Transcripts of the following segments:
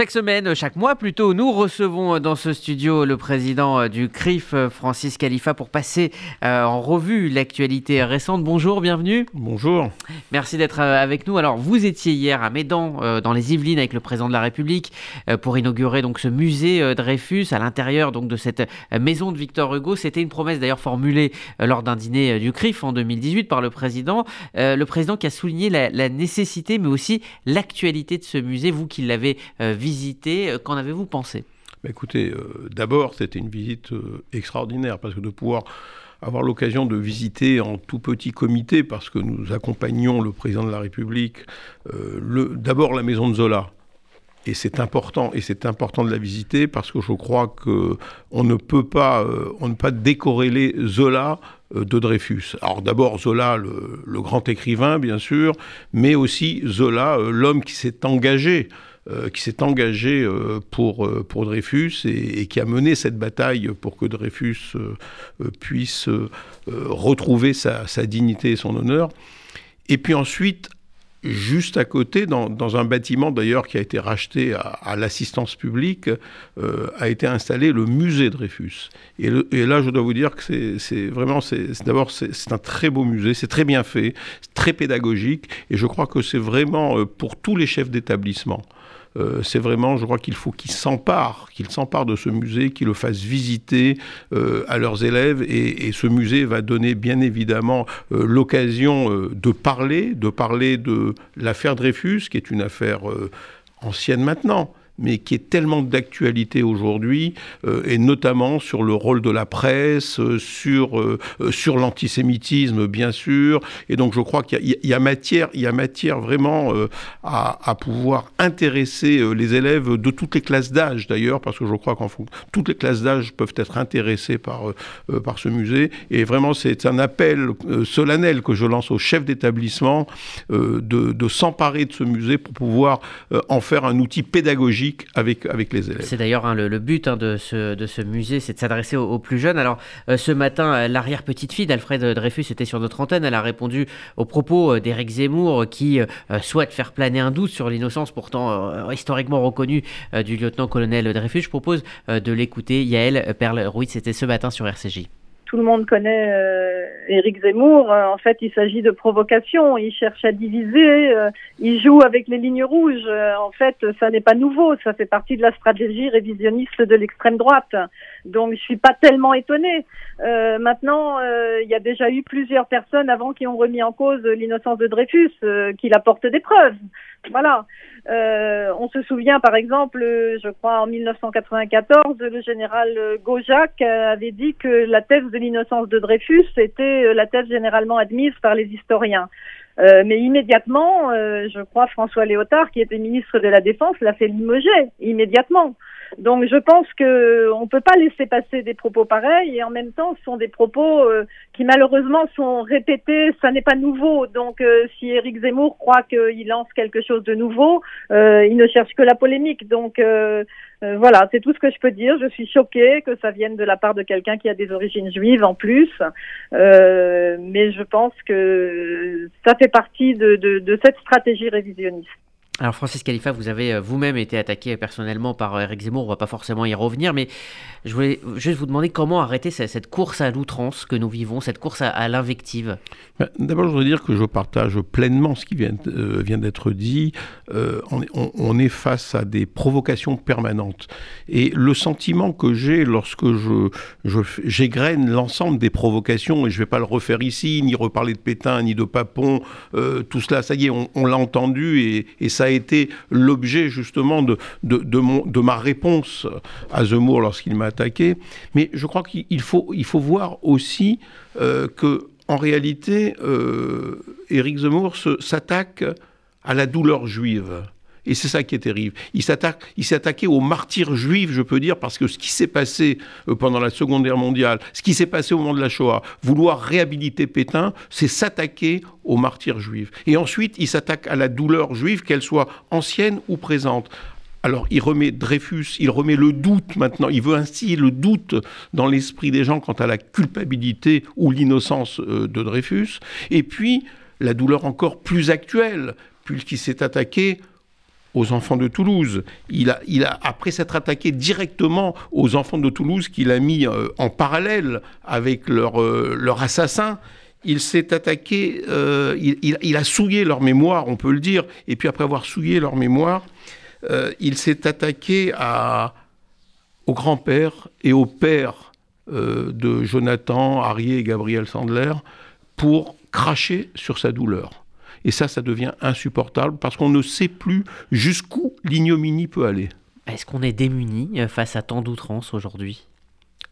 Chaque semaine, chaque mois plutôt, nous recevons dans ce studio le président du CRIF, Francis Khalifa, pour passer euh, en revue l'actualité récente. Bonjour, bienvenue. Bonjour. Merci d'être euh, avec nous. Alors, vous étiez hier à Médan, euh, dans les Yvelines, avec le président de la République, pour inaugurer donc ce musée Dreyfus à l'intérieur donc de cette maison de Victor Hugo. C'était une promesse d'ailleurs formulée lors d'un dîner du CRIF en 2018 par le président. le président qui a souligné la, la nécessité, mais aussi l'actualité de ce musée. Vous qui l'avez visité. Euh, qu'en avez-vous pensé? Bah, Écoutez, euh, d'abord, c'était une visite euh, extraordinaire parce que de pouvoir avoir l'occasion de visiter en tout petit comité, parce que nous accompagnons le président de la République, d'abord la maison de Zola. Et c'est important, et c'est important de la visiter parce que je crois que on ne peut pas, on ne peut pas décorréler Zola de Dreyfus. Alors d'abord Zola, le, grand écrivain, bien sûr, mais aussi Zola, l'homme qui s'est engagé euh, qui s'est engagé euh, pour, euh, pour Dreyfus et, qui a mené cette bataille pour que Dreyfus puisse retrouver sa, dignité et son honneur. Et puis ensuite, juste à côté, dans, un bâtiment d'ailleurs qui a été racheté à, l'assistance publique, a été installé le musée Dreyfus. Et, là, je dois vous dire que c'est vraiment, c'est d'abord, c'est un très beau musée, c'est très bien fait, très pédagogique, et je crois que c'est vraiment pour tous les chefs d'établissement. Euh, c'est vraiment, je crois qu'il faut qu'ils s'emparent, qu'ils s'emparent de ce musée, qu'ils le fassent visiter euh, à leurs élèves. Et, ce musée va donner bien évidemment euh, l'occasion de parler, de parler de l'affaire Dreyfus, qui est une affaire ancienne maintenant, mais qui est tellement d'actualité aujourd'hui, euh, et notamment sur le rôle de la presse, euh, sur, euh, sur l'antisémitisme, bien sûr. Et donc, je crois qu'il y, a matière, y a matière vraiment à, à, pouvoir intéresser les élèves de toutes les classes d'âge, d'ailleurs, parce que je crois qu'en toutes les classes d'âge peuvent être intéressées par, par ce musée. Et vraiment, c'est un appel solennel que je lance aux chefs d'établissement de, de s'emparer de ce musée pour pouvoir en faire un outil pédagogique avec, les élèves. C'est d'ailleurs hein, le, but hein, de, ce, de musée, c'est de s'adresser aux, plus jeunes. Alors euh, ce matin, euh, l'arrière-petite-fille d'Alfred Dreyfus était sur notre antenne, elle a répondu aux propos euh, d'Éric Zemmour qui souhaite faire planer un doute sur l'innocence pourtant historiquement reconnue du lieutenant-colonel Dreyfus. Je propose de l'écouter. Yael Perle-Ruiz, c'était ce matin sur RCJ tout le monde connaît euh, Éric Zemmour. Euh, en fait, il s'agit de provocation. Il cherche à diviser. Euh, il joue avec les lignes rouges. en fait, ça n'est pas nouveau. Ça fait partie de la stratégie révisionniste de l'extrême droite. Donc, je suis pas tellement étonnée. maintenant, il y a déjà eu plusieurs personnes avant qui ont remis en cause l'innocence de Dreyfus, qu'il apporte des preuves. Voilà. Euh, on se souvient, par exemple, je crois en 1994, le général Gaujac avait dit que la thèse de l'innocence de Dreyfus était la thèse généralement admise par les historiens. Euh, mais immédiatement, euh, je crois François Léotard, qui était ministre de la Défense, l'a fait limoger immédiatement. Donc je pense que on peut pas laisser passer des propos pareils et en même temps ce sont des propos euh, qui malheureusement sont répétés, ça n'est pas nouveau. Donc euh, si Éric Zemmour croit qu'il lance quelque chose de nouveau, euh, il ne cherche que la polémique. Donc voilà, c'est tout ce que je peux dire. Je suis choquée que ça vienne de la part de quelqu'un qui a des origines juives en plus, mais je pense que ça fait partie de, cette stratégie révisionniste. Alors Francis Khalifa, vous avez euh, vous-même été attaqué personnellement par euh, Eric Zemmour, on va pas forcément y revenir, mais je voulais juste vous demander comment arrêter cette course à l'outrance que nous vivons, cette course à, l'invective. Ben, d'abord, je voudrais dire que je partage pleinement ce qui vient, euh, vient d'être dit. on, est face à des provocations permanentes. Et le sentiment que j'ai lorsque je, j'égrène l'ensemble des provocations, et je ne vais pas le refaire ici, ni reparler de Pétain, ni de Papon, tout cela, ça y est, on, l'a entendu, et, et ça a été l'objet justement de, de, ma réponse à Zemmour lorsqu'il m'a attaqué. Mais je crois qu'il faut, il faut voir aussi euh, que, en réalité, euh, Éric Zemmour s'attaque à la douleur juive. Et c'est ça qui est terrible. Il s'attaque, il s'est attaqué aux martyrs juifs, je peux dire, parce que ce qui s'est passé euh, pendant la Seconde Guerre mondiale, ce qui s'est passé au moment de la Shoah, vouloir réhabiliter Pétain, c'est s'attaquer aux martyrs juifs. Et ensuite, il s'attaque à la douleur juive, qu'elle soit ancienne ou présente. Alors il remet Dreyfus, il remet le doute maintenant, il veut ainsi le doute dans l'esprit des gens quant à la culpabilité ou l'innocence euh, de Dreyfus, et puis la douleur encore plus actuelle, puisqu'il s'est attaqué aux enfants de Toulouse. Il a, après s'être attaqué directement aux enfants de Toulouse qu'il a mis euh, en parallèle avec leur, euh, leur assassin, il s'est attaqué, euh, il, il, a souillé leur mémoire, on peut le dire, et puis après avoir souillé leur mémoire, il s'est attaqué à, au grand-père et au père de Jonathan, Harry et Gabriel Sandler pour cracher sur sa douleur. Et ça, ça devient insupportable parce qu'on ne sait plus jusqu'où l'ignominie peut aller. Est-ce qu'on est démuni euh, face à tant d'outrances aujourd'hui?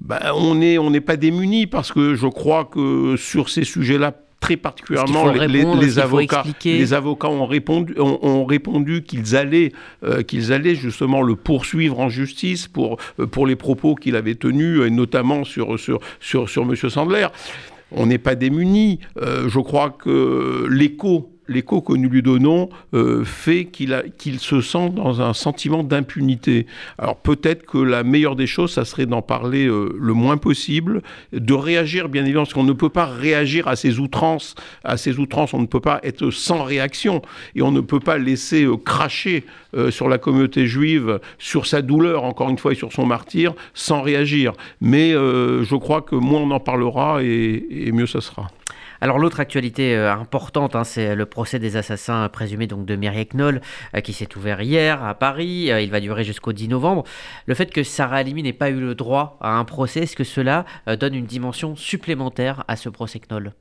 Ben, On n'est on pas démuni parce que je crois que sur ces sujets-là, très particulièrement les, avocats, les avocats ont répondu, ont, répondu qu'ils allaient, euh, qu'ils allaient justement le poursuivre en justice pour, euh, pour les propos qu'il avait tenus, et notamment sur, sur, sur, sur M. Sandler. On n'est pas démuni. je crois que l'écho l'écho que nous lui donnons euh, fait qu'il se sent dans un sentiment d'impunité. Alors peut-être que la meilleure des choses, ça serait d'en parler euh, le moins possible, de réagir bien évidemment, parce qu'on ne peut pas réagir à ces outrances, à ces outrances, on ne peut pas être sans réaction, et on ne peut pas laisser euh, cracher sur la communauté juive, sur sa douleur, encore une fois, et sur son martyr, sans réagir. Mais je crois que moins on en parlera, et mieux ça sera. Alors l'autre actualité euh, importante, hein, c'est le procès des assassins présumés donc de Mireille Knoll, euh, qui s'est ouvert hier à Paris. Euh, il va durer jusqu'au 10 novembre. Le fait que Sarah Halimi n'ait pas eu le droit à un procès, est-ce que cela donne une dimension supplémentaire à ce procès Knoll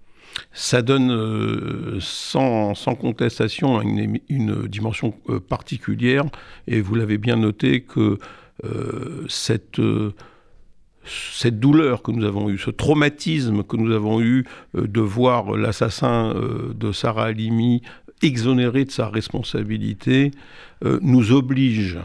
ça donne sans, contestation une, une dimension particulière, et vous l'avez bien noté que cette cette douleur que nous avons eue, ce traumatisme que nous avons eu euh, de voir l'assassin euh, de Sarah Halimi exonéré de sa responsabilité, euh, nous oblige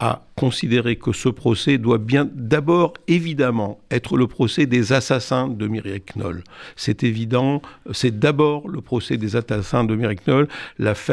à considérer que ce procès doit bien d'abord évidemment être le procès des assassins de Mireille Knoll. C'est évident, c'est d'abord le procès des assassins de Mireille Knoll.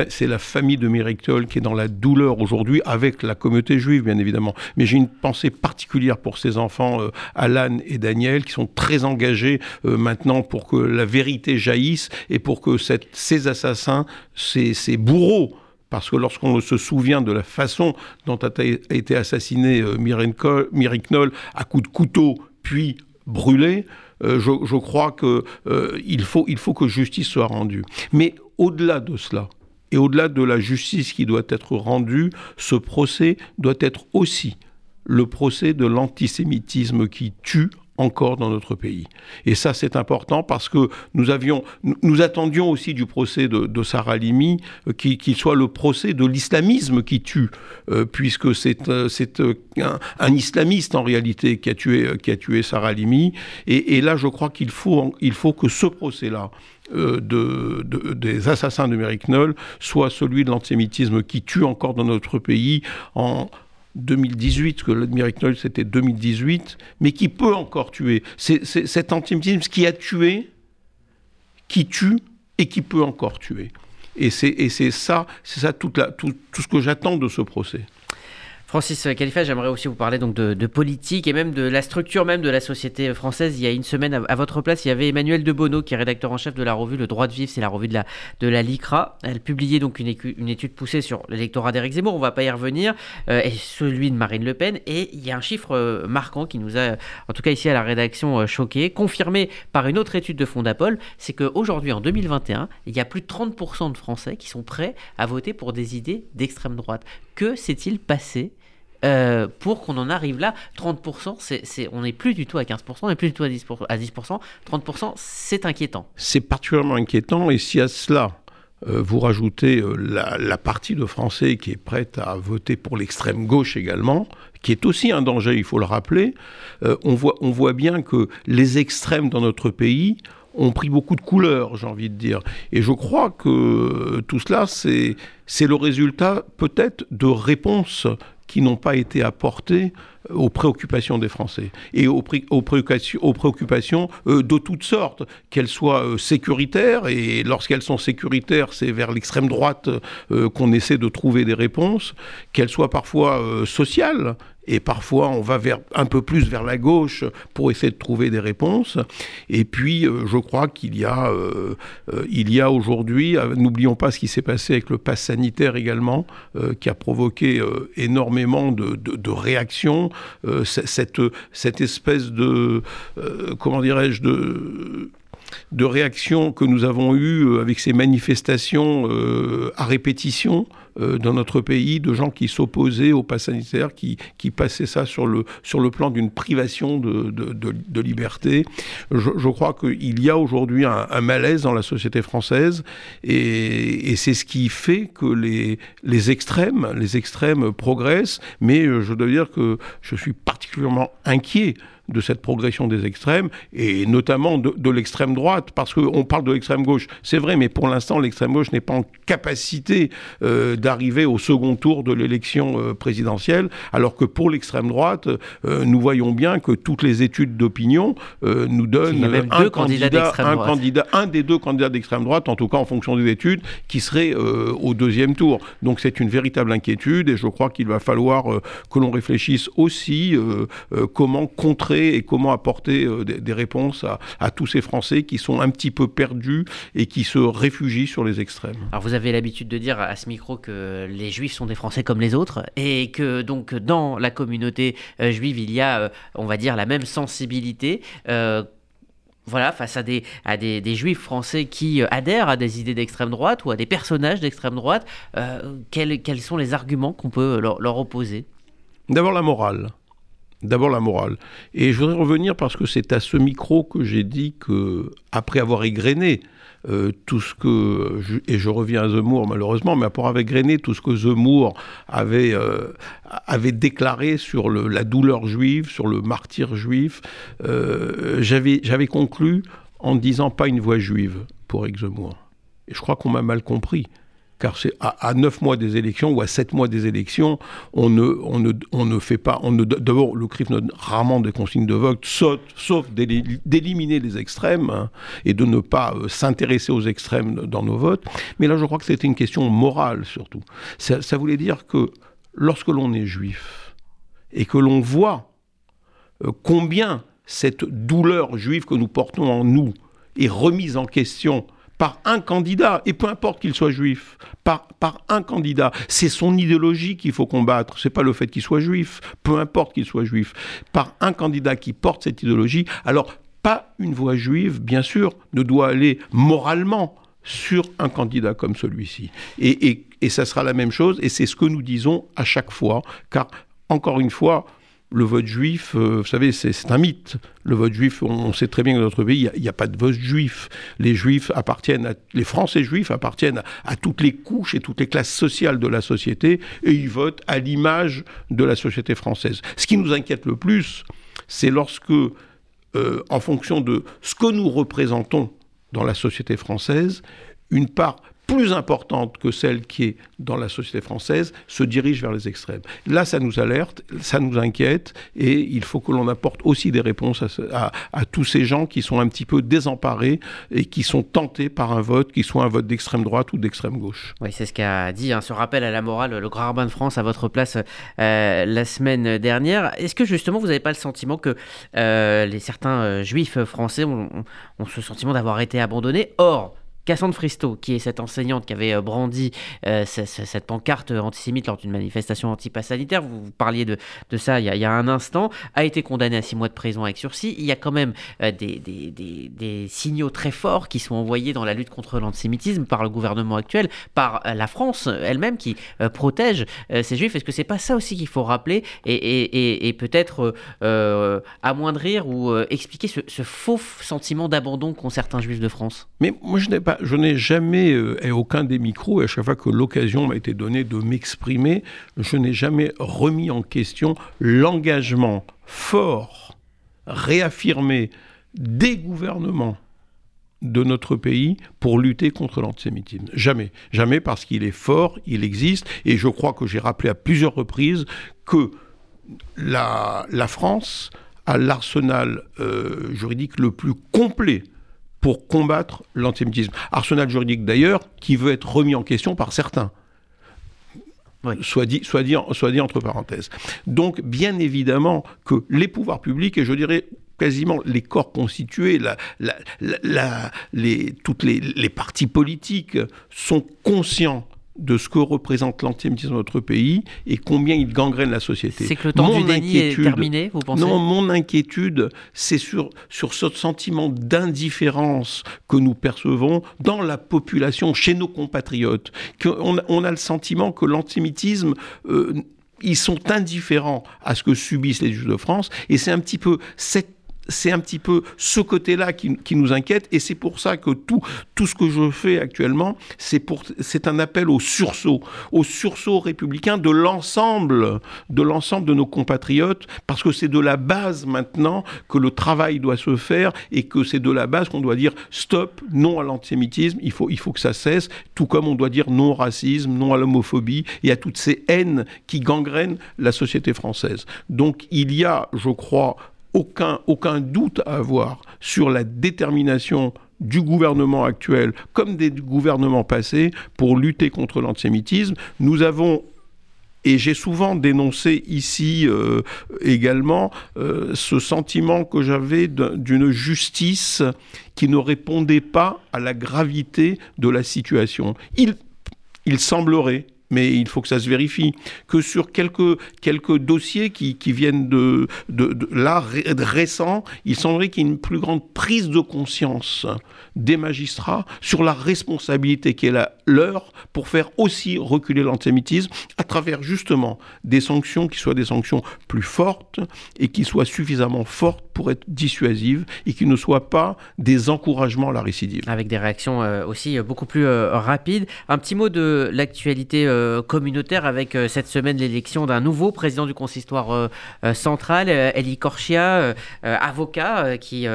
C'est la famille de Mireille Knoll qui est dans la douleur aujourd'hui avec la communauté juive bien évidemment. Mais j'ai une pensée particulière pour ces enfants, euh, Alan et Daniel, qui sont très engagés euh, maintenant pour que la vérité jaillisse et pour que ces assassins, ces bourreaux, parce que lorsqu'on se souvient de la façon dont a été assassiné euh, Knoll à coups de couteau, puis brûlé, euh, je, crois qu'il euh, faut que justice soit rendue. Mais au-delà de cela, et au-delà de la justice qui doit être rendue, ce procès doit être aussi le procès de l'antisémitisme qui tue encore dans notre pays. Et ça, c'est important parce que nous avions, nous attendions aussi du procès de, Sarah Limi euh, qu'il soit le procès de l'islamisme qui tue, euh, puisque c'est euh, un, islamiste en réalité qui a tué, qui a tué Sarah Limi. Et, là, je crois qu'il faut, il faut que ce procès-là, de, des assassins de Knoll soit celui de l'antisémitisme qui tue encore dans notre pays en, 2018, que le Miracle c'était 2018, mais qui peut encore tuer. C'est cet antisémitisme qui a tué, qui tue et qui peut encore tuer. Et c'est ça, c'est ça la, tout, tout ce que j'attends de ce procès. Francis Khalifa, j'aimerais aussi vous parler donc de, politique et même de la structure même de la société française. Il y a une semaine, à, votre place, il y avait Emmanuel Debono, qui est rédacteur en chef de la revue Le Droit de Vivre, c'est la revue de la, de la LICRA. Elle publiait donc une, étude poussée sur l'électorat d'Éric Zemmour, on ne va pas y revenir, euh, et celui de Marine Le Pen. Et il y a un chiffre euh, marquant qui nous a, en tout cas ici à la rédaction, euh, choqué, confirmé par une autre étude de Fondapol, c'est qu'aujourd'hui, en 2021, il y a plus de 30% de Français qui sont prêts à voter pour des idées d'extrême droite. Que s'est-il passé euh, pour qu'on en arrive là. 30%, c'est, on n'est plus du tout à 15%, on n'est plus du tout à 10%. À 10% 30%, c'est inquiétant. C'est particulièrement inquiétant. Et si à cela, euh, vous rajoutez euh, la, partie de Français qui est prête à voter pour l'extrême gauche également, qui est aussi un danger, il faut le rappeler, on, voit, on voit bien que les extrêmes dans notre pays ont pris beaucoup de couleurs, j'ai envie de dire. Et je crois que tout cela, c'est, c'est le résultat peut-être de réponses qui n'ont pas été apportés aux préoccupations des Français. Et aux, préoccupations, de toutes sortes, qu'elles soient sécuritaires, et lorsqu'elles sont sécuritaires, c'est vers l'extrême droite qu'on essaie de trouver des réponses, qu'elles soient parfois sociales, et parfois on va vers, un peu plus vers la gauche pour essayer de trouver des réponses. Et puis euh, je crois qu'il y a, euh, euh, il a aujourd'hui, n'oublions pas ce qui s'est passé avec le pass sanitaire également, qui a provoqué énormément de, de réactions, cette, cette espèce de, comment dirais-je, de de réactions que nous avons eues euh, avec ces manifestations euh, à répétition euh, dans notre pays, de gens qui s'opposaient au pass sanitaire, qui, qui passaient ça sur le, sur le plan d'une privation de, de, liberté. Je, crois qu'il y a aujourd'hui un, malaise dans la société française et, et c'est ce qui fait que les, les extrêmes, les extrêmes progressent, mais je dois dire que je suis particulièrement inquiet de cette progression des extrêmes, et notamment de, l'extrême droite, parce qu'on parle de l'extrême gauche, c'est vrai, mais pour l'instant, l'extrême gauche n'est pas en capacité euh, d'arriver au second tour de l'élection euh, présidentielle, alors que pour l'extrême droite, euh, nous voyons bien que toutes les études d'opinion nous donnent un candidat, un candidat, un des deux candidats d'extrême droite, en tout cas en fonction des études, qui serait au deuxième tour. Donc c'est une véritable inquiétude, et je crois qu'il va falloir que l'on réfléchisse aussi comment contrer et comment apporter euh, des, réponses à, tous ces Français qui sont un petit peu perdus et qui se réfugient sur les extrêmes. Alors vous avez l'habitude de dire à ce micro que les Juifs sont des Français comme les autres et que donc dans la communauté euh, juive il y a, euh, on va dire, la même sensibilité voilà, face à des, à des, juifs français qui adhèrent à des idées d'extrême droite ou à des personnages d'extrême droite, quels, quels, sont les arguments qu'on peut leur, leur opposer? D'abord la morale. D'abord la morale. Et je voudrais revenir parce que c'est à ce micro que j'ai dit que, après avoir égrené euh, tout ce que, et je reviens à Zemmour malheureusement, mais après avoir égrené tout ce que Zemmour avait, euh, avait déclaré sur la douleur juive, sur le martyr juif, euh, j'avais conclu en disant pas une voix juive pour Eric Zemmour. Et je crois qu'on m'a mal compris car c'est à, neuf mois des élections ou à sept mois des élections, on ne, on ne, on ne fait pas. D'abord, le CRIF donne rarement des consignes de vote, sauf, d'éliminer les extrêmes hein, et de ne pas euh, s'intéresser aux extrêmes dans nos votes. Mais là, je crois que c'était une question morale surtout. Ça, ça voulait dire que lorsque l'on est juif et que l'on voit euh, combien cette douleur juive que nous portons en nous est remise en question par un candidat, et peu importe qu'il soit juif, par, un candidat. C'est son idéologie qu'il faut combattre, c'est pas le fait qu'il soit juif, peu importe qu'il soit juif, par un candidat qui porte cette idéologie. Alors, pas une voix juive, bien sûr, ne doit aller moralement sur un candidat comme celui-ci. Et, et, et ça sera la même chose, et c'est ce que nous disons à chaque fois, car, encore une fois, le vote juif, euh, vous savez, c'est un mythe. Le vote juif, on, sait très bien que dans notre pays, il n'y a, pas de vote juif. Les juifs appartiennent, à, les Français juifs appartiennent à, toutes les couches et toutes les classes sociales de la société, et ils votent à l'image de la société française. Ce qui nous inquiète le plus, c'est lorsque, euh, en fonction de ce que nous représentons dans la société française, une part plus importante que celle qui est dans la société française se dirige vers les extrêmes. Là, ça nous alerte, ça nous inquiète, et il faut que l'on apporte aussi des réponses à, tous ces gens qui sont un petit peu désemparés et qui sont tentés par un vote, qui soit un vote d'extrême droite ou d'extrême gauche. Oui, c'est ce qu'a dit, hein, ce rappel à la morale, le grand rabbin de France à votre place euh, la semaine dernière. Est-ce que justement, vous n'avez pas le sentiment que euh, certains euh, juifs français ont, ont ce sentiment d'avoir été abandonnés? Or, Cassandre Fristo, qui est cette enseignante qui avait euh, brandi euh, cette pancarte antisémite lors d'une manifestation anti-pass sanitaire, vous, parliez de, ça il y, a, un instant, a été condamnée à six mois de prison avec sursis. Il y a quand même euh, des, signaux très forts qui sont envoyés dans la lutte contre l'antisémitisme par le gouvernement actuel, par la France elle-même qui protège ces juifs. Est-ce que c'est pas ça aussi qu'il faut rappeler et, peut-être amoindrir ou expliquer ce, faux sentiment d'abandon qu'ont certains juifs de France? Mais moi je pas je n'ai jamais, euh, à aucun des micros, et à chaque fois que l'occasion m'a été donnée de m'exprimer, je n'ai jamais remis en question l'engagement fort, réaffirmé des gouvernements de notre pays pour lutter contre l'antisémitisme. Jamais. Jamais parce qu'il est fort, il existe, et je crois que j'ai rappelé à plusieurs reprises que la, France a l'arsenal juridique le plus complet pour combattre l'antisémitisme. Arsenal juridique d'ailleurs qui veut être remis en question par certains. Soit, dit, soit, dit, soit dit entre parenthèses. Donc, bien évidemment que les pouvoirs publics, et je dirais quasiment les corps constitués, la, la, les, toutes les, les partis politiques sont conscients de ce que représente l'antisémitisme dans notre pays et combien il gangrène la société. C'est que le temps du déni est terminé, vous pensez Non, mon inquiétude, c'est sur, sur ce sentiment d'indifférence que nous percevons dans la population, chez nos compatriotes. On, on a le sentiment que l'antisémitisme... Euh, ils sont indifférents à ce que subissent les Juifs de France, et c'est un petit peu cette c'est un petit peu ce côté-là qui, nous inquiète et c'est pour ça que tout, tout ce que je fais actuellement, c'est, un appel au sursaut, au sursaut républicain de l'ensemble, de l'ensemble de nos compatriotes, parce que c'est de la base maintenant que le travail doit se faire et que c'est de la base qu'on doit dire stop, non à l'antisémitisme, il faut, il faut que ça cesse, tout comme on doit dire non au racisme, non à l'homophobie et à toutes ces haines qui gangrènent la société française. Donc il y a, je crois, aucun, doute à avoir sur la détermination du gouvernement actuel comme des gouvernements passés pour lutter contre l'antisémitisme. Nous avons et j'ai souvent dénoncé ici euh, également euh, ce sentiment que j'avais d'une justice qui ne répondait pas à la gravité de la situation. Il semblerait mais il faut que ça se vérifie, que sur quelques, quelques dossiers qui, qui viennent de, de, là, récents, il semblerait qu'il y ait une plus grande prise de conscience des magistrats sur la responsabilité qui est la leur pour faire aussi reculer l'antisémitisme à travers justement des sanctions qui soient des sanctions plus fortes et qui soient suffisamment fortes pour être dissuasives et qui ne soient pas des encouragements à la récidive. Avec des réactions euh, aussi beaucoup plus euh, rapides. Un petit mot de l'actualité euh, communautaire avec cette semaine l'élection d'un nouveau président du consistoire central, Elie Korchia, avocat qui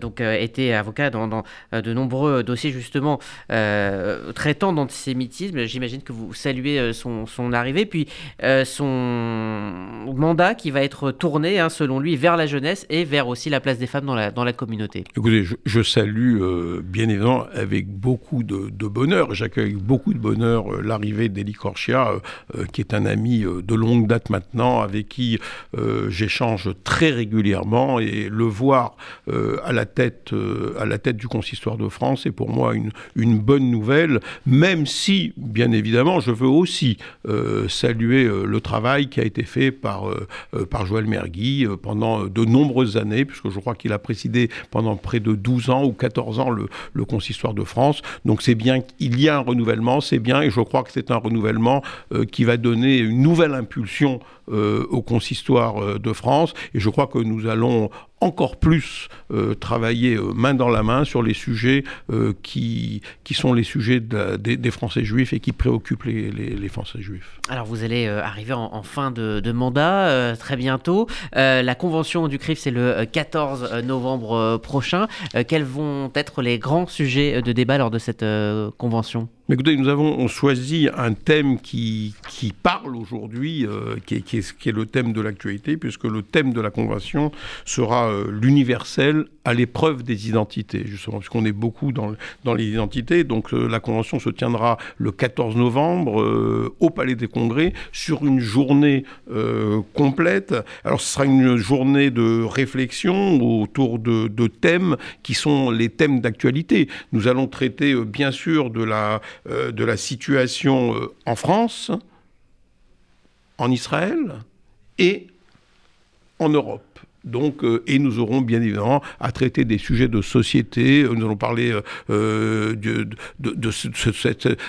donc était avocat dans euh, de nombreux dossiers justement euh, traitant d'antisémitisme. J'imagine que vous saluez euh, son, son arrivée, puis son mandat qui va être tourné, hein, selon lui, vers la jeunesse et vers aussi la place des femmes dans la, dans la communauté. Écoutez, je, salue bien évidemment avec beaucoup de, bonheur, j'accueille beaucoup de bonheur l'arrivée d'Eli Korchia, qui est un ami de longue date maintenant, avec qui j'échange très régulièrement et le voir à la tête à la tête du Consistoire de France est pour moi une, une bonne nouvelle, même si, bien évidemment, je veux aussi euh, saluer euh, le travail qui a été fait par, euh, par Joël Mergui pendant de nombreuses années, puisque je crois qu'il a présidé pendant près de 12 ans ou 14 ans le, Consistoire de France. Donc c'est bien qu'il y a un renouvellement, c'est bien, et je crois que c'est un renouvellement qui va donner une nouvelle impulsion au Consistoire de France. Et je crois que nous allons encore plus euh, travailler euh, main dans la main sur les sujets euh, qui, qui sont les sujets des, Français juifs et qui préoccupent les, Français juifs. Alors vous allez arriver en, fin de mandat très bientôt. la convention du CRIF, c'est le 14 novembre prochain. quels vont être les grands sujets de débat lors de cette convention? Mais écoutez, nous avons choisi un thème qui, parle aujourd'hui, est, qui, est, le thème de l'actualité, puisque le thème de la convention sera euh, l'universel à l'épreuve des identités, justement, puisqu'on est beaucoup dans, dans les identités. Donc euh, la convention se tiendra le 14 novembre euh, au Palais des Congrès sur une journée complète. Alors ce sera une journée de réflexion autour de, de thèmes qui sont les thèmes d'actualité. Nous allons traiter bien sûr de la, de la situation en France, en Israël et en Europe. Donc, euh, et nous aurons bien évidemment à traiter des sujets de société. Nous allons parler euh, de,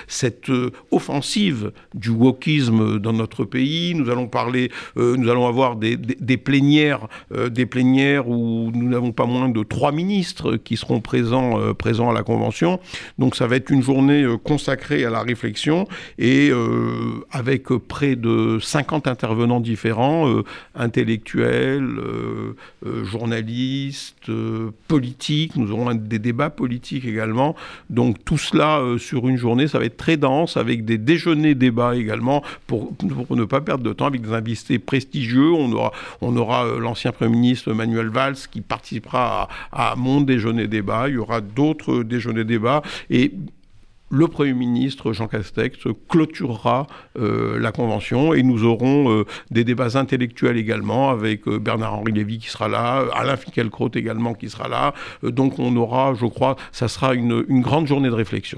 cette, offensive du wokisme dans notre pays. Nous allons parler, euh, nous allons avoir des, des, plénières, des plénières où nous n'avons pas moins de trois ministres qui seront présents, présents à la convention. Donc, ça va être une journée consacrée à la réflexion et avec près de 50 intervenants différents, intellectuels journalistes, politiques, nous aurons des débats politiques également. Donc tout cela sur une journée, ça va être très dense, avec des déjeuners débats également, pour, ne pas perdre de temps, avec des invités prestigieux. On aura, on aura l'ancien Premier ministre Manuel Valls qui participera à, à mon déjeuner débat. Il y aura d'autres déjeuners débats. Et le Premier ministre Jean Castex clôturera euh, la convention et nous aurons euh, des débats intellectuels également avec euh, Bernard-Henri Lévy qui sera là, Alain Finkielkraut également qui sera là. donc on aura, je crois, ça sera une grande journée de réflexion.